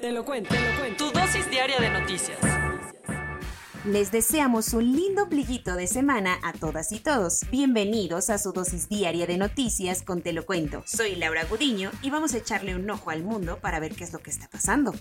Te lo cuento, te lo cuento. Tu dosis diaria de noticias. Les deseamos un lindo ombliguito de semana a todas y todos. Bienvenidos a su dosis diaria de noticias con Te lo cuento. Soy Laura Gudiño y vamos a echarle un ojo al mundo para ver qué es lo que está pasando.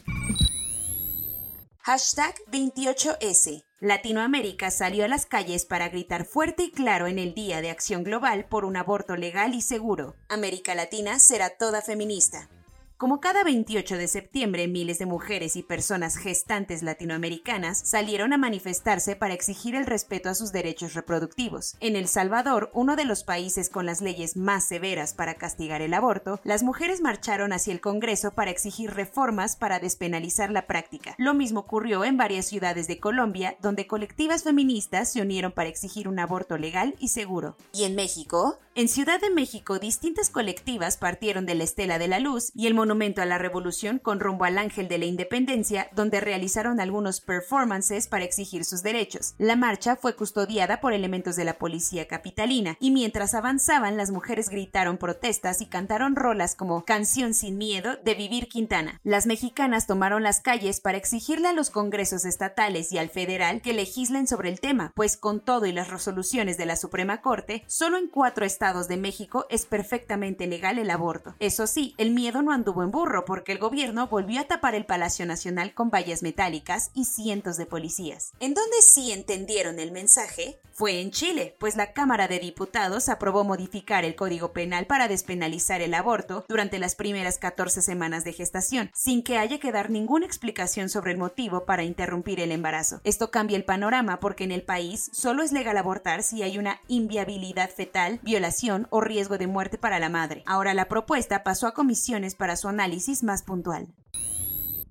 Hashtag 28S. Latinoamérica salió a las calles para gritar fuerte y claro en el Día de Acción Global por un aborto legal y seguro. América Latina será toda feminista. Como cada 28 de septiembre, miles de mujeres y personas gestantes latinoamericanas salieron a manifestarse para exigir el respeto a sus derechos reproductivos. En El Salvador, uno de los países con las leyes más severas para castigar el aborto, las mujeres marcharon hacia el Congreso para exigir reformas para despenalizar la práctica. Lo mismo ocurrió en varias ciudades de Colombia, donde colectivas feministas se unieron para exigir un aborto legal y seguro. ¿Y en México? En Ciudad de México, distintas colectivas partieron de la Estela de la Luz y el Monumento a la Revolución con rumbo al Ángel de la Independencia, donde realizaron algunos performances para exigir sus derechos. La marcha fue custodiada por elementos de la policía capitalina y mientras avanzaban las mujeres gritaron protestas y cantaron rolas como Canción sin miedo de Vivir Quintana. Las mexicanas tomaron las calles para exigirle a los congresos estatales y al federal que legislen sobre el tema, pues con todo y las resoluciones de la Suprema Corte, solo en cuatro estados de México es perfectamente legal el aborto. Eso sí, el miedo no anduvo en burro porque el gobierno volvió a tapar el Palacio Nacional con vallas metálicas y cientos de policías. ¿En dónde sí entendieron el mensaje? Fue en Chile, pues la Cámara de Diputados aprobó modificar el Código Penal para despenalizar el aborto durante las primeras 14 semanas de gestación, sin que haya que dar ninguna explicación sobre el motivo para interrumpir el embarazo. Esto cambia el panorama porque en el país solo es legal abortar si hay una inviabilidad fetal, violación o riesgo de muerte para la madre. Ahora la propuesta pasó a comisiones para su análisis más puntual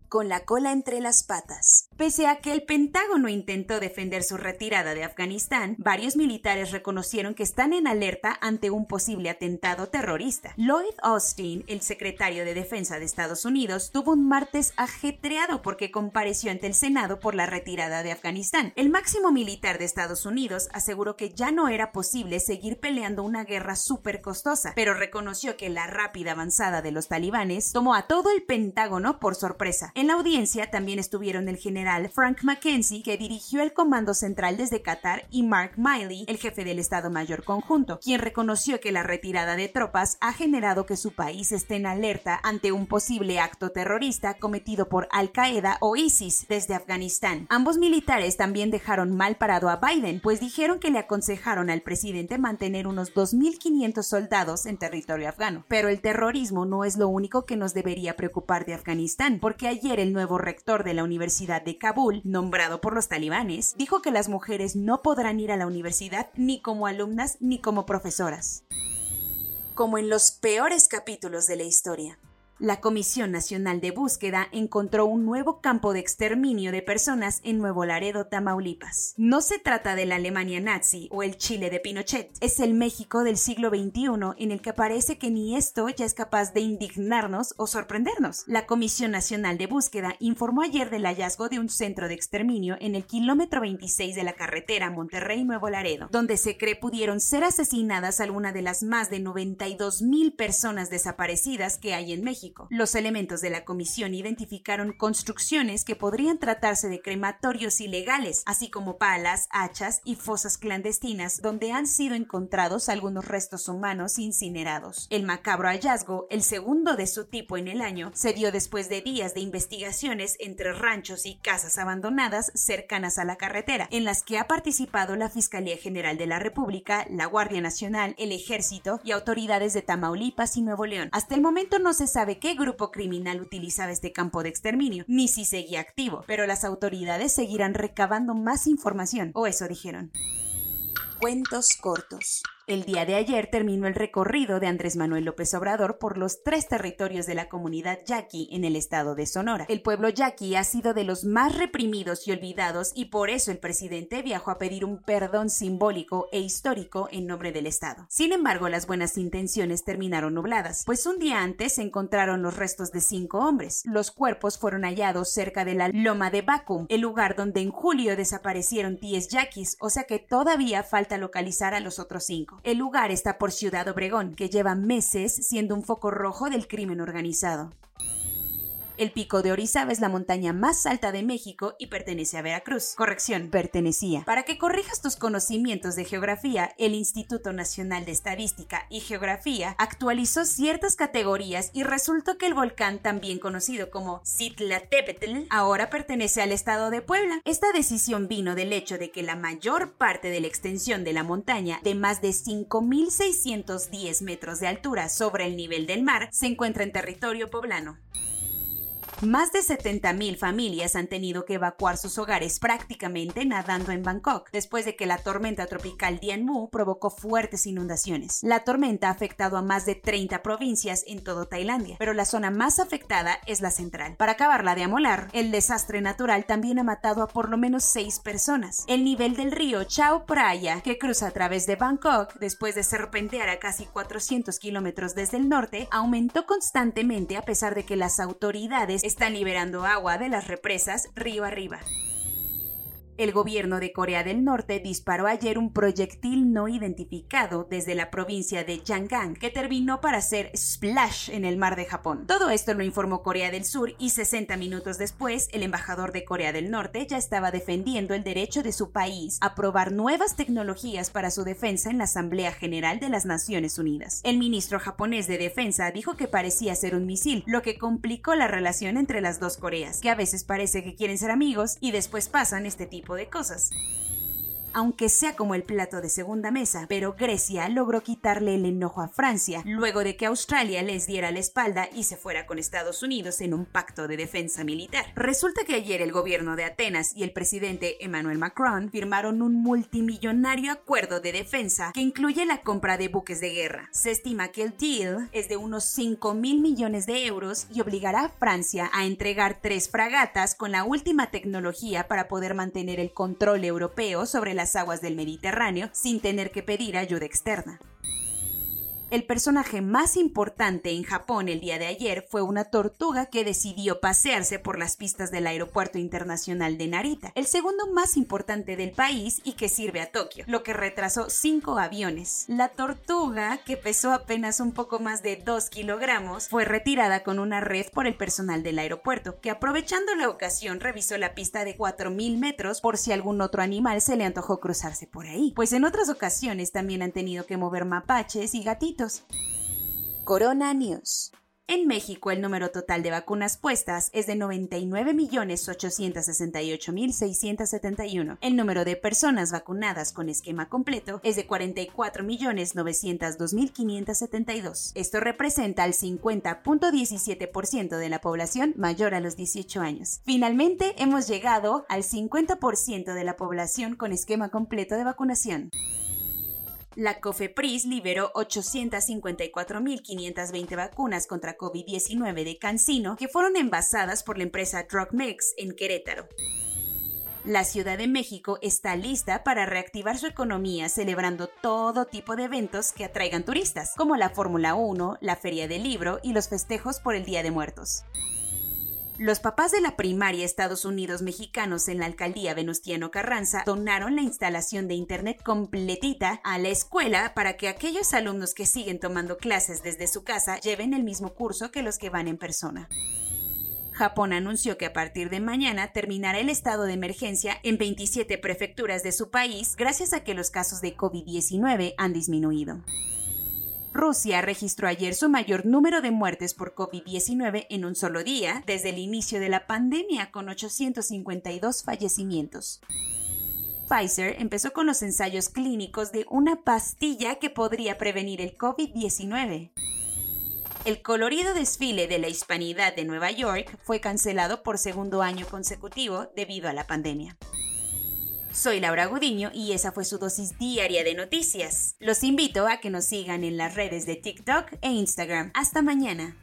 con la cola entre las patas. Pese a que el Pentágono intentó defender su retirada de Afganistán, varios militares reconocieron que están en alerta ante un posible atentado terrorista. Lloyd Austin, el secretario de Defensa de Estados Unidos, tuvo un martes ajetreado porque compareció ante el Senado por la retirada de Afganistán. El máximo militar de Estados Unidos aseguró que ya no era posible seguir peleando una guerra súper costosa, pero reconoció que la rápida avanzada de los talibanes tomó a todo el Pentágono por sorpresa. En la audiencia también estuvieron el general Frank McKenzie, que dirigió el Comando Central desde Qatar, y Mark Miley, el jefe del Estado Mayor Conjunto, quien reconoció que la retirada de tropas ha generado que su país esté en alerta ante un posible acto terrorista cometido por Al-Qaeda o ISIS desde Afganistán. Ambos militares también dejaron mal parado a Biden, pues dijeron que le aconsejaron al presidente mantener unos 2.500 soldados en territorio afgano. Pero el terrorismo no es lo único que nos debería preocupar de Afganistán, porque el nuevo rector de la Universidad de Kabul, nombrado por los talibanes, dijo que las mujeres no podrán ir a la universidad ni como alumnas ni como profesoras. Como en los peores capítulos de la historia. La Comisión Nacional de Búsqueda encontró un nuevo campo de exterminio de personas en Nuevo Laredo, Tamaulipas. No se trata de la Alemania nazi o el Chile de Pinochet, es el México del siglo XXI en el que parece que ni esto ya es capaz de indignarnos o sorprendernos. La Comisión Nacional de Búsqueda informó ayer del hallazgo de un centro de exterminio en el kilómetro 26 de la carretera Monterrey-Nuevo Laredo, donde se cree pudieron ser asesinadas algunas de las más de 92 mil personas desaparecidas que hay en México. Los elementos de la comisión identificaron construcciones que podrían tratarse de crematorios ilegales, así como palas, hachas y fosas clandestinas donde han sido encontrados algunos restos humanos incinerados. El macabro hallazgo, el segundo de su tipo en el año, se dio después de días de investigaciones entre ranchos y casas abandonadas cercanas a la carretera, en las que ha participado la Fiscalía General de la República, la Guardia Nacional, el Ejército y autoridades de Tamaulipas y Nuevo León. Hasta el momento no se sabe qué grupo criminal utilizaba este campo de exterminio, ni si seguía activo, pero las autoridades seguirán recabando más información, o eso dijeron. Cuentos cortos. El día de ayer terminó el recorrido de Andrés Manuel López Obrador por los tres territorios de la comunidad yaqui en el estado de Sonora. El pueblo yaqui ha sido de los más reprimidos y olvidados y por eso el presidente viajó a pedir un perdón simbólico e histórico en nombre del estado. Sin embargo, las buenas intenciones terminaron nubladas, pues un día antes se encontraron los restos de cinco hombres. Los cuerpos fueron hallados cerca de la Loma de Bacum, el lugar donde en julio desaparecieron 10 yaquis, o sea que todavía falta localizar a los otros cinco. El lugar está por Ciudad Obregón, que lleva meses siendo un foco rojo del crimen organizado. El pico de Orizaba es la montaña más alta de México y pertenece a Veracruz. Corrección, pertenecía. Para que corrijas tus conocimientos de geografía, el Instituto Nacional de Estadística y Geografía actualizó ciertas categorías y resultó que el volcán, también conocido como Citlatepetl, ahora pertenece al estado de Puebla. Esta decisión vino del hecho de que la mayor parte de la extensión de la montaña, de más de 5.610 metros de altura sobre el nivel del mar, se encuentra en territorio poblano. Más de 70.000 familias han tenido que evacuar sus hogares prácticamente nadando en Bangkok, después de que la tormenta tropical Mu provocó fuertes inundaciones. La tormenta ha afectado a más de 30 provincias en todo Tailandia, pero la zona más afectada es la central. Para acabarla de amolar, el desastre natural también ha matado a por lo menos 6 personas. El nivel del río Chao Phraya, que cruza a través de Bangkok, después de serpentear a casi 400 kilómetros desde el norte, aumentó constantemente a pesar de que las autoridades están liberando agua de las represas río arriba. El gobierno de Corea del Norte disparó ayer un proyectil no identificado desde la provincia de Yangang que terminó para hacer splash en el mar de Japón. Todo esto lo informó Corea del Sur y 60 minutos después el embajador de Corea del Norte ya estaba defendiendo el derecho de su país a probar nuevas tecnologías para su defensa en la Asamblea General de las Naciones Unidas. El ministro japonés de Defensa dijo que parecía ser un misil, lo que complicó la relación entre las dos Coreas, que a veces parece que quieren ser amigos y después pasan este tipo de cosas aunque sea como el plato de segunda mesa, pero Grecia logró quitarle el enojo a Francia luego de que Australia les diera la espalda y se fuera con Estados Unidos en un pacto de defensa militar. Resulta que ayer el gobierno de Atenas y el presidente Emmanuel Macron firmaron un multimillonario acuerdo de defensa que incluye la compra de buques de guerra. Se estima que el deal es de unos 5 mil millones de euros y obligará a Francia a entregar tres fragatas con la última tecnología para poder mantener el control europeo sobre la aguas del Mediterráneo sin tener que pedir ayuda externa. El personaje más importante en Japón el día de ayer fue una tortuga que decidió pasearse por las pistas del Aeropuerto Internacional de Narita, el segundo más importante del país y que sirve a Tokio, lo que retrasó cinco aviones. La tortuga, que pesó apenas un poco más de 2 kilogramos, fue retirada con una red por el personal del aeropuerto, que aprovechando la ocasión revisó la pista de 4.000 metros por si algún otro animal se le antojó cruzarse por ahí, pues en otras ocasiones también han tenido que mover mapaches y gatitos Corona News. En México, el número total de vacunas puestas es de 99.868.671. El número de personas vacunadas con esquema completo es de 44.902.572. Esto representa el 50.17% de la población mayor a los 18 años. Finalmente, hemos llegado al 50% de la población con esquema completo de vacunación. La COFEPRIS liberó 854.520 vacunas contra COVID-19 de Cancino que fueron envasadas por la empresa DrugMix en Querétaro. La Ciudad de México está lista para reactivar su economía celebrando todo tipo de eventos que atraigan turistas, como la Fórmula 1, la Feria del Libro y los festejos por el Día de Muertos. Los papás de la primaria Estados Unidos mexicanos en la alcaldía Venustiano Carranza donaron la instalación de Internet completita a la escuela para que aquellos alumnos que siguen tomando clases desde su casa lleven el mismo curso que los que van en persona. Japón anunció que a partir de mañana terminará el estado de emergencia en 27 prefecturas de su país gracias a que los casos de COVID-19 han disminuido. Rusia registró ayer su mayor número de muertes por COVID-19 en un solo día desde el inicio de la pandemia, con 852 fallecimientos. Pfizer empezó con los ensayos clínicos de una pastilla que podría prevenir el COVID-19. El colorido desfile de la hispanidad de Nueva York fue cancelado por segundo año consecutivo debido a la pandemia. Soy Laura Gudiño y esa fue su dosis diaria de noticias. Los invito a que nos sigan en las redes de TikTok e Instagram. Hasta mañana.